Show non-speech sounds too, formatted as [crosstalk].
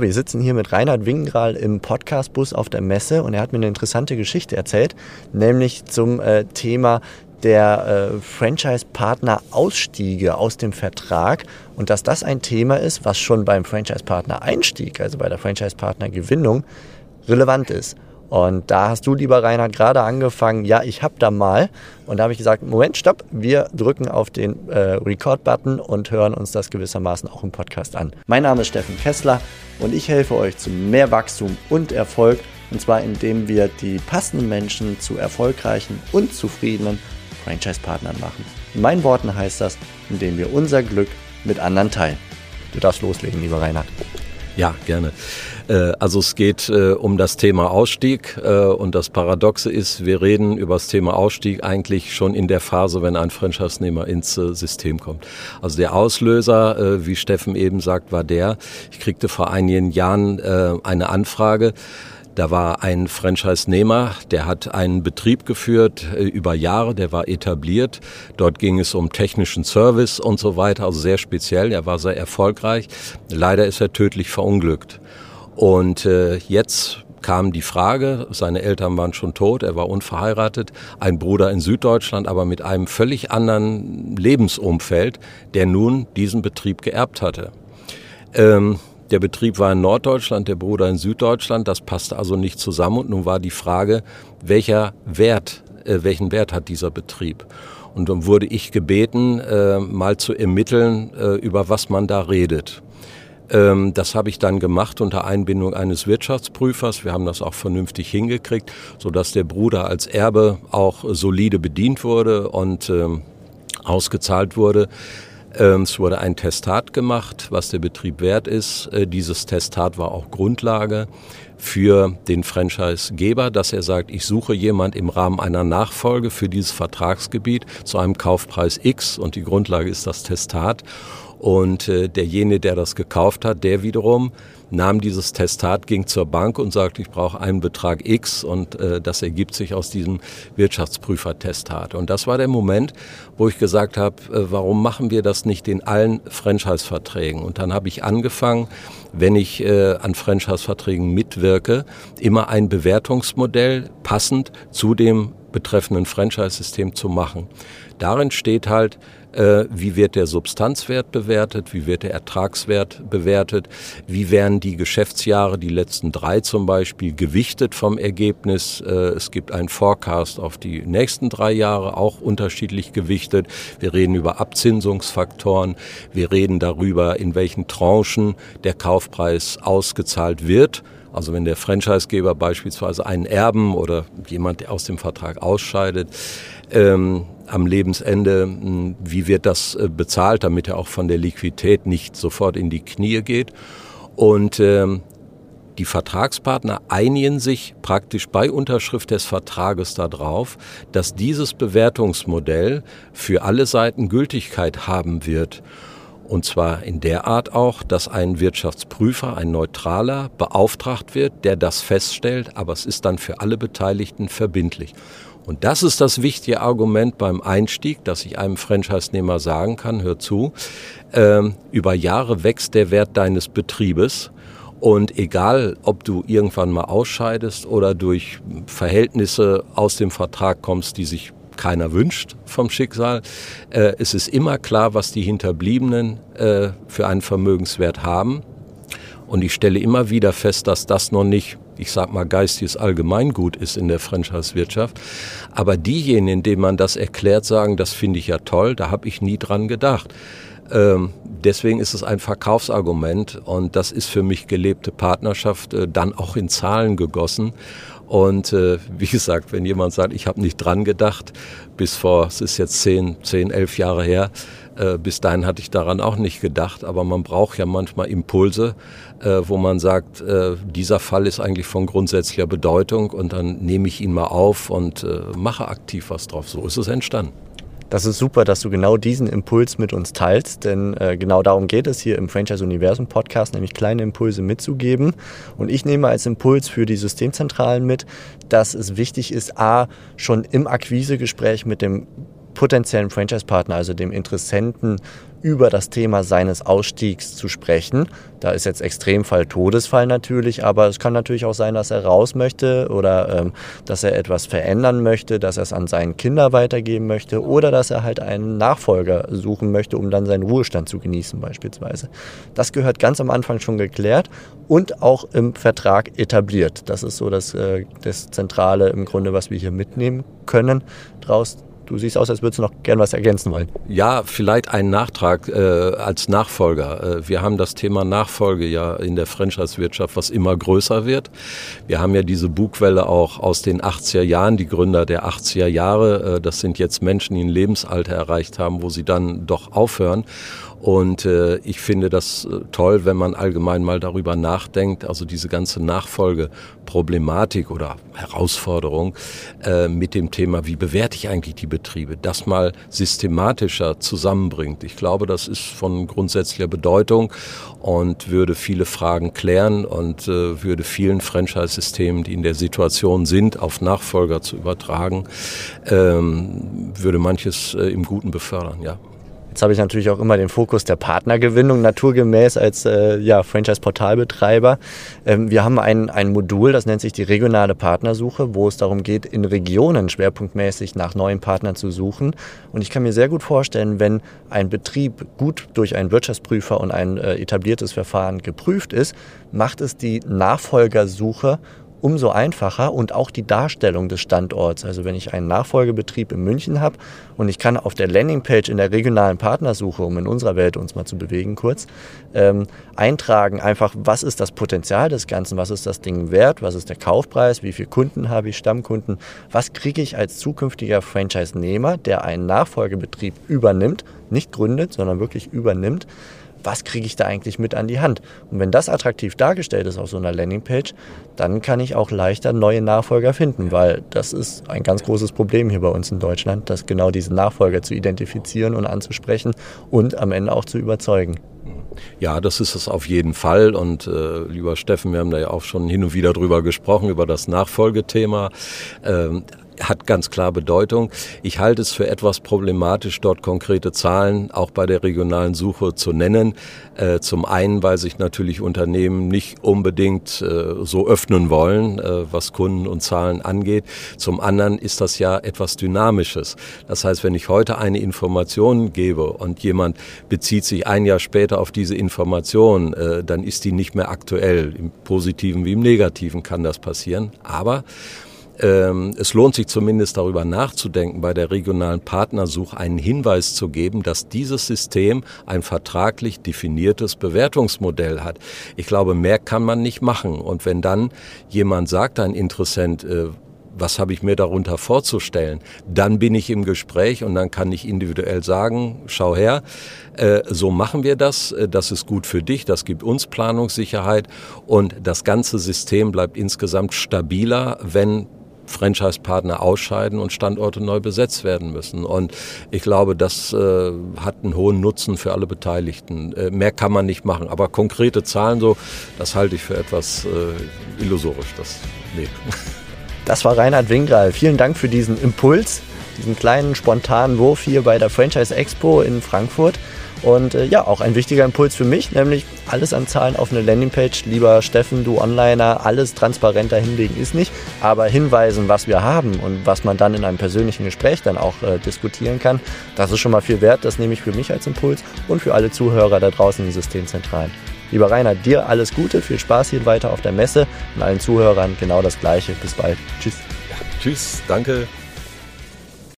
Wir sitzen hier mit Reinhard Wingral im Podcastbus auf der Messe und er hat mir eine interessante Geschichte erzählt, nämlich zum äh, Thema der äh, Franchise-Partner-Ausstiege aus dem Vertrag und dass das ein Thema ist, was schon beim Franchise-Partner-Einstieg, also bei der Franchise-Partner-Gewinnung, relevant ist. Und da hast du, lieber Reinhard, gerade angefangen, ja, ich hab da mal. Und da habe ich gesagt, Moment, stopp, wir drücken auf den äh, Record-Button und hören uns das gewissermaßen auch im Podcast an. Mein Name ist Steffen Kessler und ich helfe euch zu mehr Wachstum und Erfolg. Und zwar indem wir die passenden Menschen zu erfolgreichen und zufriedenen Franchise-Partnern machen. In meinen Worten heißt das, indem wir unser Glück mit anderen teilen. Du darfst loslegen, lieber Reinhard. Ja, gerne. Äh, also es geht äh, um das Thema Ausstieg äh, und das Paradoxe ist, wir reden über das Thema Ausstieg eigentlich schon in der Phase, wenn ein Franchise-Nehmer ins System kommt. Also der Auslöser, wie Steffen eben sagt, war der, ich kriegte vor einigen Jahren eine Anfrage, da war ein Franchise-Nehmer, der hat einen Betrieb geführt über Jahre, der war etabliert. Dort ging es um technischen Service und so weiter, also sehr speziell. Er war sehr erfolgreich. Leider ist er tödlich verunglückt. Und äh, jetzt kam die Frage, seine Eltern waren schon tot, er war unverheiratet, ein Bruder in Süddeutschland, aber mit einem völlig anderen Lebensumfeld, der nun diesen Betrieb geerbt hatte. Ähm, der Betrieb war in Norddeutschland, der Bruder in Süddeutschland, das passte also nicht zusammen und nun war die Frage, welcher Wert, äh, welchen Wert hat dieser Betrieb? Und dann wurde ich gebeten, äh, mal zu ermitteln, äh, über was man da redet. Ähm, das habe ich dann gemacht unter Einbindung eines Wirtschaftsprüfers. Wir haben das auch vernünftig hingekriegt, sodass der Bruder als Erbe auch solide bedient wurde und ähm, ausgezahlt wurde. Ähm, es wurde ein Testat gemacht, was der Betrieb wert ist. Äh, dieses Testat war auch Grundlage für den Franchisegeber, dass er sagt, ich suche jemand im Rahmen einer Nachfolge für dieses Vertragsgebiet zu einem Kaufpreis X und die Grundlage ist das Testat. Und äh, derjenige, der das gekauft hat, der wiederum nahm dieses Testat, ging zur Bank und sagte, ich brauche einen Betrag X und äh, das ergibt sich aus diesem Wirtschaftsprüfer-Testat. Und das war der Moment, wo ich gesagt habe, äh, warum machen wir das nicht in allen Franchise-Verträgen? Und dann habe ich angefangen, wenn ich äh, an Franchise-Verträgen mitwirke, immer ein Bewertungsmodell passend zu dem betreffenden Franchise-System zu machen. Darin steht halt, äh, wie wird der Substanzwert bewertet, wie wird der Ertragswert bewertet, wie werden die Geschäftsjahre, die letzten drei zum Beispiel, gewichtet vom Ergebnis. Äh, es gibt einen Forecast auf die nächsten drei Jahre, auch unterschiedlich gewichtet. Wir reden über Abzinsungsfaktoren, wir reden darüber, in welchen Tranchen der Kaufpreis ausgezahlt wird. Also wenn der Franchisegeber beispielsweise einen Erben oder jemand, aus dem Vertrag ausscheidet, ähm, am Lebensende, hm, wie wird das äh, bezahlt, damit er auch von der Liquidität nicht sofort in die Knie geht. Und ähm, die Vertragspartner einigen sich praktisch bei Unterschrift des Vertrages darauf, dass dieses Bewertungsmodell für alle Seiten Gültigkeit haben wird. Und zwar in der Art auch, dass ein Wirtschaftsprüfer, ein Neutraler, beauftragt wird, der das feststellt, aber es ist dann für alle Beteiligten verbindlich. Und das ist das wichtige Argument beim Einstieg, dass ich einem Franchise-Nehmer sagen kann, hör zu, äh, über Jahre wächst der Wert deines Betriebes. Und egal, ob du irgendwann mal ausscheidest oder durch Verhältnisse aus dem Vertrag kommst, die sich keiner wünscht vom Schicksal, äh, es ist immer klar, was die Hinterbliebenen äh, für einen Vermögenswert haben. Und ich stelle immer wieder fest, dass das noch nicht ich sag mal, geistiges Allgemeingut ist in der Franchise-Wirtschaft. Aber diejenigen, denen man das erklärt, sagen, das finde ich ja toll, da habe ich nie dran gedacht. Ähm, deswegen ist es ein Verkaufsargument und das ist für mich gelebte Partnerschaft, äh, dann auch in Zahlen gegossen. Und äh, wie gesagt, wenn jemand sagt, ich habe nicht dran gedacht, bis vor, es ist jetzt zehn, zehn, elf Jahre her, äh, bis dahin hatte ich daran auch nicht gedacht, aber man braucht ja manchmal Impulse, äh, wo man sagt, äh, dieser Fall ist eigentlich von grundsätzlicher Bedeutung und dann nehme ich ihn mal auf und äh, mache aktiv was drauf. So ist es entstanden. Das ist super, dass du genau diesen Impuls mit uns teilst, denn äh, genau darum geht es hier im Franchise Universum Podcast, nämlich kleine Impulse mitzugeben. Und ich nehme als Impuls für die Systemzentralen mit, dass es wichtig ist, a, schon im Akquisegespräch mit dem potenziellen Franchise-Partner, also dem Interessenten, über das Thema seines Ausstiegs zu sprechen. Da ist jetzt Extremfall Todesfall natürlich, aber es kann natürlich auch sein, dass er raus möchte oder ähm, dass er etwas verändern möchte, dass er es an seinen Kinder weitergeben möchte oder dass er halt einen Nachfolger suchen möchte, um dann seinen Ruhestand zu genießen beispielsweise. Das gehört ganz am Anfang schon geklärt und auch im Vertrag etabliert. Das ist so das, äh, das Zentrale im Grunde, was wir hier mitnehmen können draus Du siehst aus, als würdest du noch gern was ergänzen wollen. Ja, vielleicht ein Nachtrag äh, als Nachfolger. Äh, wir haben das Thema Nachfolge ja in der Franchise-Wirtschaft, was immer größer wird. Wir haben ja diese Bugwelle auch aus den 80er Jahren, die Gründer der 80er Jahre. Äh, das sind jetzt Menschen, die ein Lebensalter erreicht haben, wo sie dann doch aufhören. Und äh, ich finde das äh, toll, wenn man allgemein mal darüber nachdenkt, also diese ganze Nachfolgeproblematik oder Herausforderung äh, mit dem Thema, wie bewerte ich eigentlich die Betriebe, das mal systematischer zusammenbringt. Ich glaube, das ist von grundsätzlicher Bedeutung und würde viele Fragen klären und äh, würde vielen Franchise-Systemen, die in der Situation sind, auf Nachfolger zu übertragen, ähm, würde manches äh, im Guten befördern, ja. Jetzt habe ich natürlich auch immer den Fokus der Partnergewinnung naturgemäß als äh, ja, Franchise-Portalbetreiber. Ähm, wir haben ein, ein Modul, das nennt sich die regionale Partnersuche, wo es darum geht, in Regionen schwerpunktmäßig nach neuen Partnern zu suchen. Und ich kann mir sehr gut vorstellen, wenn ein Betrieb gut durch einen Wirtschaftsprüfer und ein äh, etabliertes Verfahren geprüft ist, macht es die Nachfolgersuche umso einfacher und auch die Darstellung des Standorts. Also wenn ich einen Nachfolgebetrieb in München habe und ich kann auf der Landingpage in der regionalen Partnersuche, um in unserer Welt uns mal zu bewegen kurz, ähm, eintragen einfach, was ist das Potenzial des Ganzen, was ist das Ding wert, was ist der Kaufpreis, wie viele Kunden habe ich, Stammkunden, was kriege ich als zukünftiger Franchise-Nehmer, der einen Nachfolgebetrieb übernimmt, nicht gründet, sondern wirklich übernimmt, was kriege ich da eigentlich mit an die Hand? Und wenn das attraktiv dargestellt ist auf so einer Landingpage, dann kann ich auch leichter neue Nachfolger finden, weil das ist ein ganz großes Problem hier bei uns in Deutschland, dass genau diese Nachfolger zu identifizieren und anzusprechen und am Ende auch zu überzeugen. Ja, das ist es auf jeden Fall. Und äh, lieber Steffen, wir haben da ja auch schon hin und wieder drüber gesprochen, über das Nachfolgethema. Ähm, hat ganz klar Bedeutung. Ich halte es für etwas problematisch, dort konkrete Zahlen auch bei der regionalen Suche zu nennen. Äh, zum einen, weil sich natürlich Unternehmen nicht unbedingt äh, so öffnen wollen, äh, was Kunden und Zahlen angeht. Zum anderen ist das ja etwas Dynamisches. Das heißt, wenn ich heute eine Information gebe und jemand bezieht sich ein Jahr später auf diese Information, dann ist die nicht mehr aktuell. Im Positiven wie im Negativen kann das passieren. Aber es lohnt sich zumindest darüber nachzudenken, bei der regionalen Partnersuche einen Hinweis zu geben, dass dieses System ein vertraglich definiertes Bewertungsmodell hat. Ich glaube, mehr kann man nicht machen. Und wenn dann jemand sagt, ein Interessent, äh, was habe ich mir darunter vorzustellen? Dann bin ich im Gespräch und dann kann ich individuell sagen, schau her, äh, so machen wir das, äh, das ist gut für dich, das gibt uns Planungssicherheit und das ganze System bleibt insgesamt stabiler, wenn Franchise-Partner ausscheiden und Standorte neu besetzt werden müssen. Und ich glaube, das äh, hat einen hohen Nutzen für alle Beteiligten. Äh, mehr kann man nicht machen. Aber konkrete Zahlen so, das halte ich für etwas äh, illusorisch. Das, nee. [laughs] Das war Reinhard Wingral. Vielen Dank für diesen Impuls, diesen kleinen spontanen Wurf hier bei der Franchise Expo in Frankfurt. Und äh, ja, auch ein wichtiger Impuls für mich, nämlich alles an Zahlen auf eine Landingpage. Lieber Steffen, du Onliner, alles transparenter hinlegen ist nicht, aber hinweisen, was wir haben und was man dann in einem persönlichen Gespräch dann auch äh, diskutieren kann, das ist schon mal viel wert. Das nehme ich für mich als Impuls und für alle Zuhörer da draußen in Systemzentralen. Lieber Rainer, dir alles Gute, viel Spaß hier weiter auf der Messe und allen Zuhörern genau das Gleiche. Bis bald. Tschüss. Ja, tschüss, danke.